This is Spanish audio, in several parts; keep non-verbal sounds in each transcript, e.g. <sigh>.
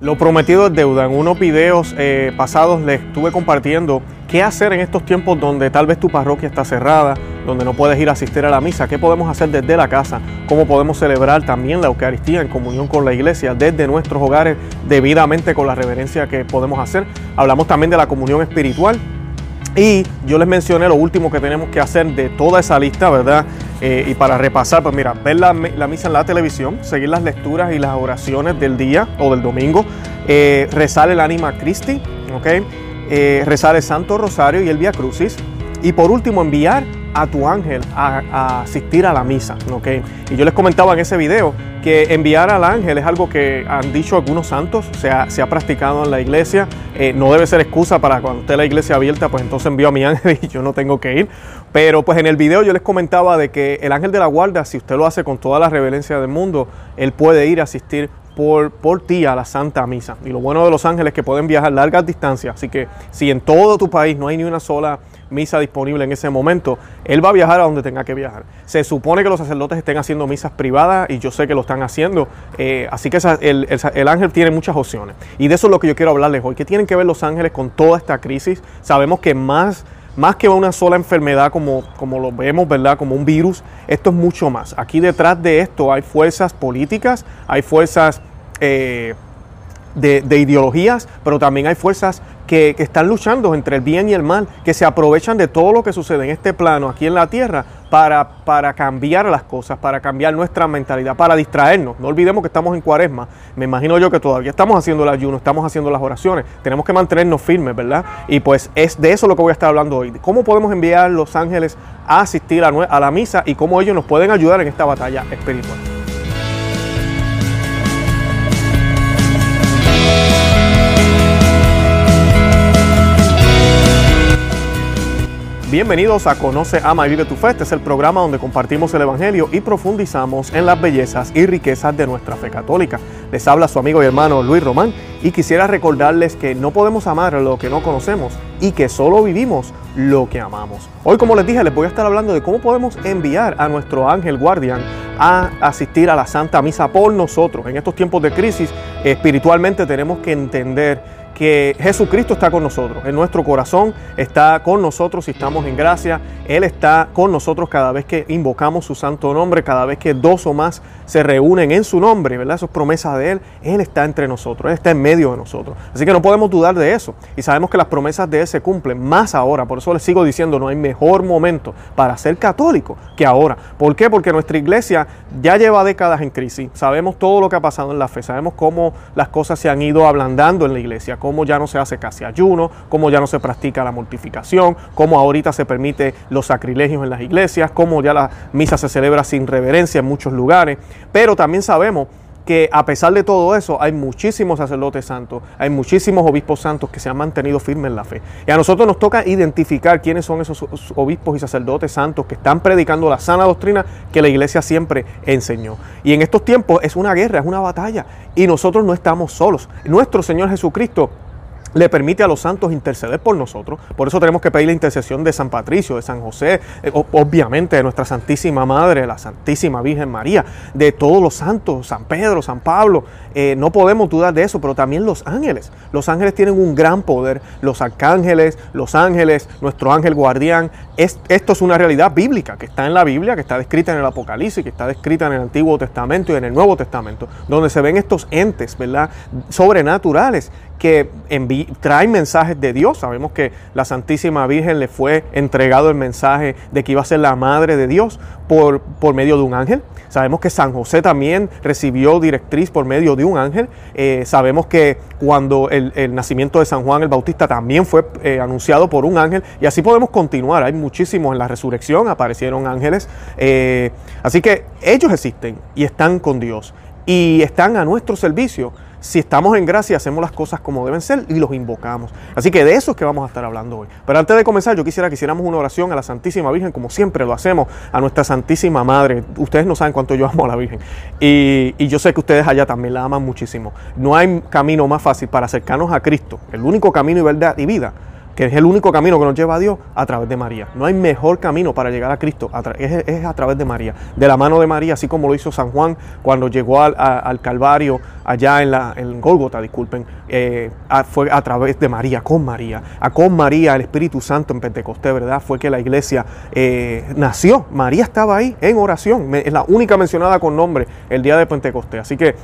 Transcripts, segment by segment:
Lo prometido es deuda. En unos videos eh, pasados les estuve compartiendo qué hacer en estos tiempos donde tal vez tu parroquia está cerrada, donde no puedes ir a asistir a la misa, qué podemos hacer desde la casa, cómo podemos celebrar también la Eucaristía en comunión con la iglesia desde nuestros hogares debidamente con la reverencia que podemos hacer. Hablamos también de la comunión espiritual y yo les mencioné lo último que tenemos que hacer de toda esa lista, ¿verdad? Eh, y para repasar, pues mira, ver la, misa en la televisión, seguir las lecturas y las oraciones del día o del domingo, eh, rezar el Anima Christi, ¿ok? Eh, rezar el Santo Rosario y el Via Crucis. Y por último, enviar a tu ángel a, asistir a la misa, ¿ok? Y yo les comentaba en ese video que enviar al ángel es algo que han dicho algunos santos, se ha, se ha practicado en la iglesia, eh, no debe ser excusa para cuando esté la iglesia abierta, pues entonces envío a mi <laughs> ángel y yo no tengo que ir. Pero pues en el video yo les comentaba de que el ángel de la guarda, si usted lo hace con toda la reverencia del mundo, él puede ir a asistir por, por, ti a la Santa Misa. Y lo bueno de los ángeles es que pueden viajar largas distancias. Así que si en todo tu país no hay ni una sola misa disponible en ese momento, él va a viajar a donde tenga que viajar. Se supone que los sacerdotes estén haciendo misas privadas y yo sé que lo están haciendo. Eh, así que el, el, ángel tiene muchas opciones. Y de eso es lo que yo quiero hablarles hoy. ¿Qué tienen que ver los ángeles con toda esta crisis? Sabemos que más más que una sola enfermedad como, como lo vemos, ¿verdad? Como un virus, esto es mucho más. Aquí detrás de esto hay fuerzas políticas, hay fuerzas eh, de, ideologías, pero también hay fuerzas que, están luchando entre el bien y el mal, que se aprovechan de todo lo que sucede en este plano, aquí en la tierra, para, para cambiar las cosas, para cambiar nuestra mentalidad, para distraernos. No olvidemos que estamos en cuaresma. Me imagino yo que todavía estamos haciendo el ayuno, estamos haciendo las oraciones. Tenemos que mantenernos firmes, ¿verdad? Y pues es de eso lo que voy a estar hablando hoy. ¿Cómo podemos enviar los ángeles a asistir a, a la misa y cómo ellos nos pueden ayudar en esta batalla espiritual? Bienvenidos a Conoce, Ama y Vive tu Fe. Este es el programa donde compartimos el Evangelio y profundizamos en las bellezas y riquezas de nuestra fe católica. Les habla su amigo y hermano Luis Román y quisiera recordarles que no podemos amar lo que no conocemos y que solo vivimos lo que amamos. Hoy, como les dije, les voy a estar hablando de cómo podemos enviar a nuestro ángel guardián a asistir a la Santa Misa por nosotros. En estos tiempos de crisis, espiritualmente tenemos que entender que Jesucristo está con nosotros, en nuestro corazón está con nosotros si estamos en gracia, Él está con nosotros cada vez que invocamos su santo nombre, cada vez que dos o más se reúnen en su nombre, ¿verdad? Eso es promesa de Él, Él está entre nosotros, Él está en medio de nosotros. Así que no podemos dudar de eso y sabemos que las promesas de Él se cumplen más ahora, por eso les sigo diciendo, no hay mejor momento para ser católico que ahora. ¿Por qué? Porque nuestra iglesia ya lleva décadas en crisis, sabemos todo lo que ha pasado en la fe, sabemos cómo las cosas se han ido ablandando en la iglesia, cómo ya no se hace casi ayuno, cómo ya no se practica la mortificación, cómo ahorita se permite los sacrilegios en las iglesias, cómo ya la misa se celebra sin reverencia en muchos lugares. Pero también sabemos que a pesar de todo eso hay muchísimos sacerdotes santos, hay muchísimos obispos santos que se han mantenido firmes en la fe. Y a nosotros nos toca identificar quiénes son esos obispos y sacerdotes santos que están predicando la sana doctrina que la iglesia siempre enseñó. Y en estos tiempos es una guerra, es una batalla y nosotros no estamos solos. Nuestro Señor Jesucristo le permite a los santos interceder por nosotros. Por eso tenemos que pedir la intercesión de San Patricio, de San José, eh, obviamente de nuestra Santísima Madre, la Santísima Virgen María, de todos los santos, San Pedro, San Pablo. Eh, no podemos dudar de eso, pero también los ángeles. Los ángeles tienen un gran poder. Los arcángeles, los ángeles, nuestro ángel guardián. esto es una realidad bíblica que está en la Biblia, que está descrita en el Apocalipsis, que está descrita en el Antiguo Testamento y en el Nuevo Testamento, donde se ven estos entes, ¿verdad? Sobrenaturales que traen mensajes de Dios. Sabemos que la Santísima Virgen le fue entregado el mensaje de que iba a ser la madre de Dios por, por medio de un ángel. Sabemos que San José también recibió directriz por medio de un ángel. Eh, sabemos que cuando el, nacimiento de San Juan el Bautista también fue eh, anunciado por un ángel. Y así podemos continuar. Hay muchísimos en la resurrección, aparecieron ángeles. Eh, así que ellos existen y están con Dios y están a nuestro servicio si estamos en gracia, hacemos las cosas como deben ser y los invocamos. Así que de eso es que vamos a estar hablando hoy. Pero antes de comenzar, yo quisiera que hiciéramos una oración a la Santísima Virgen, como siempre lo hacemos, a nuestra Santísima Madre. Ustedes no saben cuánto yo amo a la Virgen. Y, y yo sé que ustedes allá también la aman muchísimo. No hay camino más fácil para acercarnos a Cristo, el único camino y verdad y vida que es el único camino que nos lleva a Dios a través de María. No hay mejor camino para llegar a Cristo, es, a través de María, de la mano de María, así como lo hizo San Juan cuando llegó al, Calvario, allá en, la, en Gólgota, disculpen, eh, fue a través de María, con María, a con María, el Espíritu Santo en Pentecostés, ¿verdad? Fue que la iglesia eh, nació, María estaba ahí en oración, es la única mencionada con nombre el día de Pentecostés, así que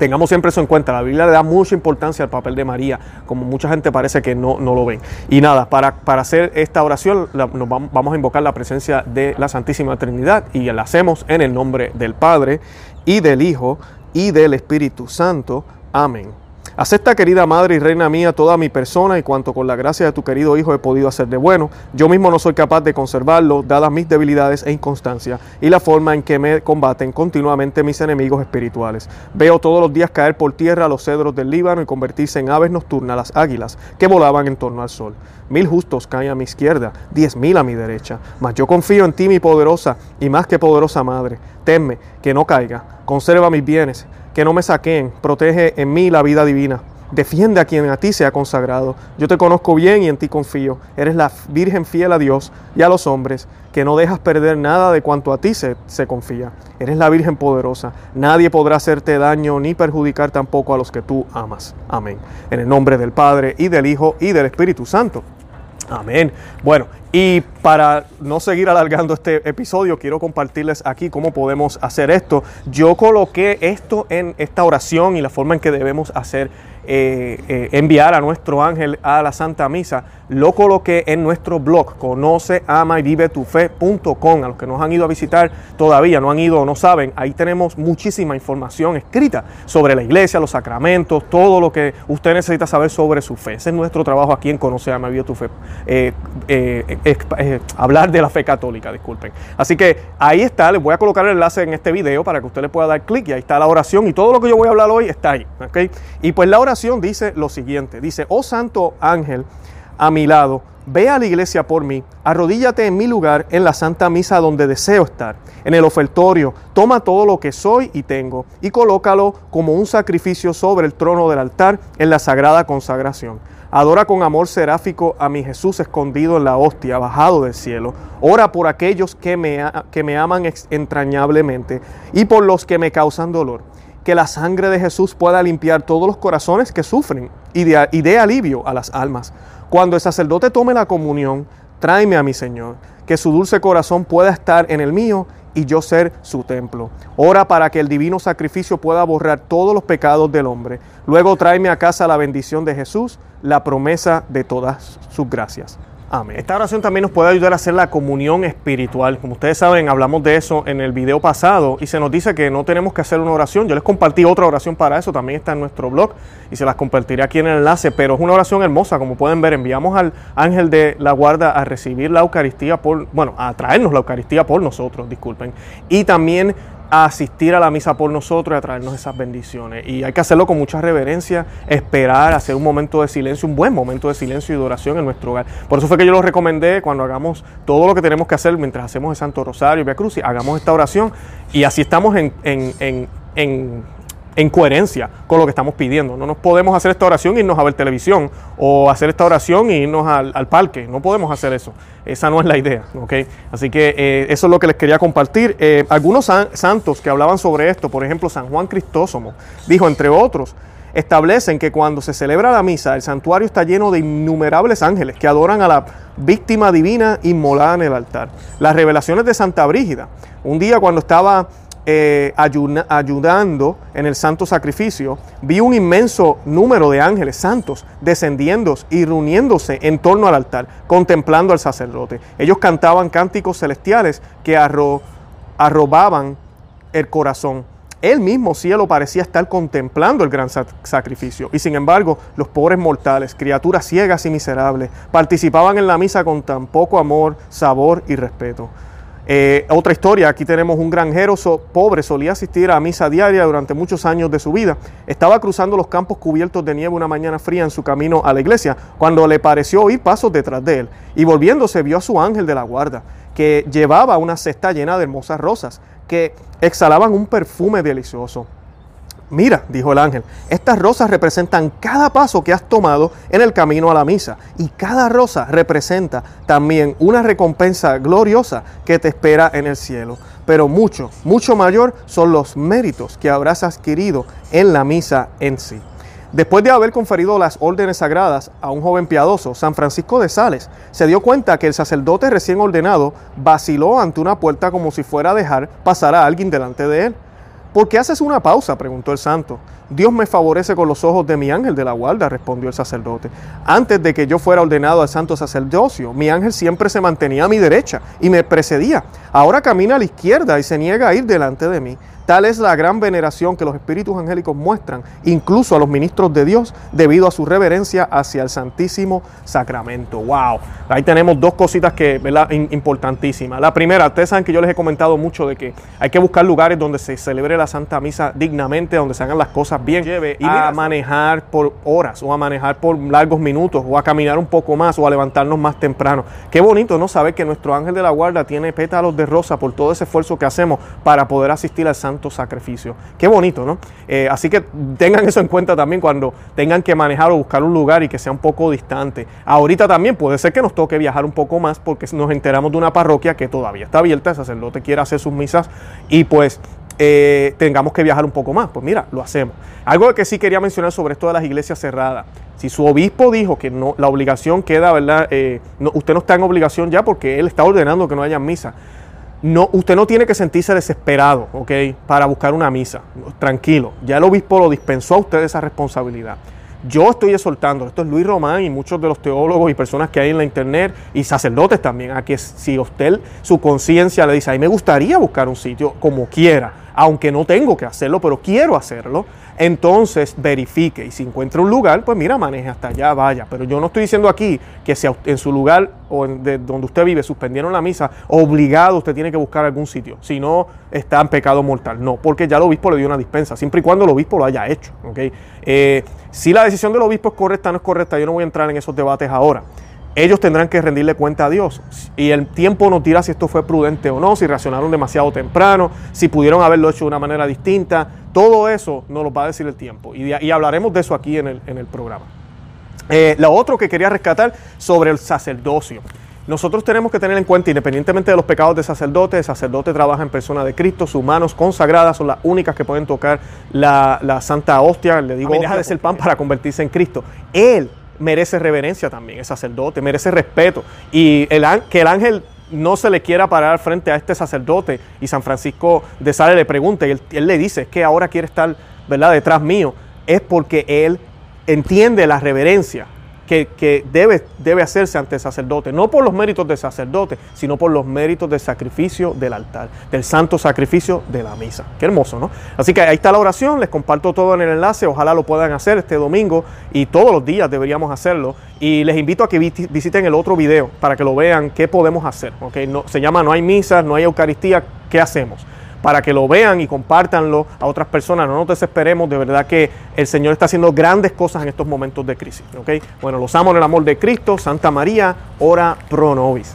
tengamos siempre eso en cuenta. La Biblia le da mucha importancia al papel de María, como mucha gente parece que no, no lo ven. Y nada, para, para hacer esta oración nos vamos a invocar la presencia de la Santísima Trinidad y la hacemos en el nombre del Padre y del Hijo y del Espíritu Santo. Amén. Acepta, querida Madre y Reina mía, toda mi persona y cuanto con la gracia de tu querido Hijo he podido hacer de bueno. Yo mismo no soy capaz de conservarlo, dadas mis debilidades e inconstancia y la forma en que me combaten continuamente mis enemigos espirituales. Veo todos los días caer por tierra los cedros del Líbano y convertirse en aves nocturnas las águilas que volaban en torno al sol. Mil justos caen a mi izquierda, diez mil a mi derecha. Mas yo confío en ti, mi poderosa y más que poderosa Madre. Temme que no caiga, conserva mis bienes que no me saquen, protege en mí la vida divina. Defiende a quien a ti se ha consagrado. Yo te conozco bien y en ti confío. Eres la Virgen fiel a Dios y a los hombres, que no dejas perder nada de cuanto a ti se, se confía. Eres la Virgen poderosa. Nadie podrá hacerte daño ni perjudicar tampoco a los que tú amas. Amén. En el nombre del Padre y del Hijo y del Espíritu Santo. Amén. Bueno, y para no seguir alargando este episodio, quiero compartirles aquí cómo podemos hacer esto. Yo coloqué esto en esta oración y la forma en que debemos hacer eh, eh, enviar a nuestro ángel a la Santa Misa, lo coloqué en nuestro blog, conoce, ama y vive tu fe.com. A los que nos han ido a visitar todavía, no han ido o no saben, ahí tenemos muchísima información escrita sobre la iglesia, los sacramentos, todo lo que usted necesita saber sobre su fe. Ese es nuestro trabajo aquí en Conoce, ama y vive tu fe. Eh, hablar de la fe católica, disculpen. Así que ahí está, les voy a colocar el enlace en este video para que usted le pueda dar clic y ahí está la oración y todo lo que yo voy a hablar hoy está ahí. Y pues la oración dice lo siguiente, dice, oh santo ángel a mi lado, ve a la iglesia por mí, arrodíllate en mi lugar en la santa misa donde deseo estar, en el ofertorio, toma todo lo que soy y tengo y colócalo como un sacrificio sobre el trono del altar en la sagrada consagración. Adora con amor seráfico a mi Jesús escondido en la hostia, bajado del cielo. Ora por aquellos que me, que me aman entrañablemente y por los que me causan dolor que la sangre de Jesús pueda limpiar todos los corazones que sufren y dé, alivio a las almas. Cuando el sacerdote tome la comunión, tráeme a mi Señor, que su dulce corazón pueda estar en el mío y yo ser su templo. Ora para que el divino sacrificio pueda borrar todos los pecados del hombre. Luego tráeme a casa la bendición de Jesús, la promesa de todas sus gracias. Amén. Esta oración también nos puede ayudar a hacer la comunión espiritual. Como ustedes saben, hablamos de eso en el video pasado y se nos dice que no tenemos que hacer una oración. Yo les compartí otra oración para eso, también está en nuestro blog y se las compartiré aquí en el enlace, pero es una oración hermosa, como pueden ver, enviamos al ángel de la guarda a recibir la Eucaristía por, bueno, a traernos la Eucaristía por nosotros, disculpen. Y también a asistir a la misa por nosotros y a traernos esas bendiciones. Y hay que hacerlo con mucha reverencia, esperar, hacer un momento de silencio, un buen momento de silencio y de oración en nuestro hogar. Por eso fue que yo lo recomendé cuando hagamos todo lo que tenemos que hacer mientras hacemos el Santo Rosario Via Cruz, hagamos esta oración y así estamos en, en, en en coherencia con lo que estamos pidiendo. No nos podemos hacer esta oración e irnos a ver televisión o hacer esta oración e irnos al, parque. No podemos hacer eso. Esa no es la idea. Así que eh, eso es lo que les quería compartir. Eh, algunos santos que hablaban sobre esto, por ejemplo, San Juan Cristósomo, dijo, entre otros, establecen que cuando se celebra la misa, el santuario está lleno de innumerables ángeles que adoran a la víctima divina inmolada en el altar. Las revelaciones de Santa Brígida. Un día cuando estaba eh, ayudando en el santo sacrificio, vi un inmenso número de ángeles santos descendiendo y reuniéndose en torno al altar, contemplando al sacerdote. Ellos cantaban cánticos celestiales que arrobaban el corazón. El mismo cielo parecía estar contemplando el gran sacrificio y sin embargo los pobres mortales, criaturas ciegas y miserables, participaban en la misa con tan poco amor, sabor y respeto. Eh, otra historia, aquí tenemos un granjero pobre, solía asistir a misa diaria durante muchos años de su vida. Estaba cruzando los campos cubiertos de nieve una mañana fría en su camino a la iglesia, cuando le pareció oír pasos detrás de él, y volviéndose vio a su ángel de la guarda, que llevaba una cesta llena de hermosas rosas, que exhalaban un perfume delicioso. Mira, dijo el ángel, estas rosas representan cada paso que has tomado en el camino a la misa y cada rosa representa también una recompensa gloriosa que te espera en el cielo. Pero mucho, mucho mayor son los méritos que habrás adquirido en la misa en sí. Después de haber conferido las órdenes sagradas a un joven piadoso, San Francisco de Sales se dio cuenta que el sacerdote recién ordenado vaciló ante una puerta como si fuera a dejar pasar a alguien delante de él. ¿Por qué haces una pausa? preguntó el santo. Dios me favorece con los ojos de mi ángel de la guarda, respondió el sacerdote. Antes de que yo fuera ordenado al santo sacerdocio, mi ángel siempre se mantenía a mi derecha y me precedía. Ahora camina a la izquierda y se niega a ir delante de mí. Tal es la gran veneración que los espíritus angélicos muestran, incluso a los ministros de Dios, debido a su reverencia hacia el Santísimo Sacramento. ¡Wow! Ahí tenemos dos cositas que, ¿verdad? Importantísimas. La primera, ustedes saben que yo les he comentado mucho de que hay que buscar lugares donde se celebre la Santa Misa dignamente, donde se hagan las cosas bien. Lleve y a manejar por horas, o a manejar por largos minutos, o a caminar un poco más, o a levantarnos más temprano. Qué bonito, ¿no? Saber que nuestro ángel de la guarda tiene pétalos de rosa por todo ese esfuerzo que hacemos para poder asistir al Santo sacrificio. Qué bonito, ¿no? Eh, así que tengan eso en cuenta también cuando tengan que manejar o buscar un lugar y que sea un poco distante. Ahorita también puede ser que nos toque viajar un poco más porque nos enteramos de una parroquia que todavía está abierta, el sacerdote quiere hacer sus misas y pues eh, tengamos que viajar un poco más. Pues mira, lo hacemos. Algo que sí quería mencionar sobre esto de las iglesias cerradas. Si su obispo dijo que no, la obligación queda, ¿verdad? Eh, usted no está en obligación ya porque él está ordenando que no haya misa no, usted no tiene que sentirse desesperado, ¿ok? Para buscar una misa. Tranquilo, ya el obispo lo dispensó a usted esa responsabilidad. Yo estoy exhortando, esto es Luis Román y muchos de los teólogos y personas que hay en la internet y sacerdotes también, a que si usted, su conciencia le dice, a mí me gustaría buscar un sitio como quiera, aunque no tengo que hacerlo, pero quiero hacerlo, entonces verifique y si encuentra un lugar, pues mira, maneje hasta allá, vaya. Pero yo no estoy diciendo aquí que si en su lugar o de donde usted vive suspendieron la misa, obligado usted tiene que buscar algún sitio, si no está en pecado mortal. No, porque ya el obispo le dio una dispensa, siempre y cuando el obispo lo haya hecho. Eh, si la decisión del obispo es correcta o no es correcta, yo no voy a entrar en esos debates ahora ellos tendrán que rendirle cuenta a Dios. Y el tiempo nos dirá si esto fue prudente o no, si reaccionaron demasiado temprano, si pudieron haberlo hecho de una manera distinta. Todo eso nos lo va a decir el tiempo. Y, hablaremos de eso aquí en el, programa. Eh, lo otro que quería rescatar sobre el sacerdocio. Nosotros tenemos que tener en cuenta, independientemente de los pecados de sacerdote, el sacerdote trabaja en persona de Cristo, sus manos consagradas son las únicas que pueden tocar la, santa hostia, le digo, deja de ser pan para convertirse en Cristo. Él merece reverencia también, el sacerdote, merece respeto. Y el, que el ángel no se le quiera parar frente a este sacerdote y San Francisco de Sales le pregunta y él, él le dice, es que ahora quiere estar ¿verdad? detrás mío, es porque él entiende la reverencia que, debe, debe hacerse ante el sacerdote, no por los méritos del sacerdote, sino por los méritos del sacrificio del altar, del santo sacrificio de la misa. Qué hermoso, ¿no? Así que ahí está la oración, les comparto todo en el enlace, ojalá lo puedan hacer este domingo y todos los días deberíamos hacerlo. Y les invito a que visiten el otro video para que lo vean qué podemos hacer. ¿okay? No, se llama No hay misas, no hay Eucaristía, ¿qué hacemos? Para que lo vean y compártanlo a otras personas. No nos desesperemos, de verdad que el Señor está haciendo grandes cosas en estos momentos de crisis. ¿okay? Bueno, los amo en el amor de Cristo. Santa María, ora pro nobis.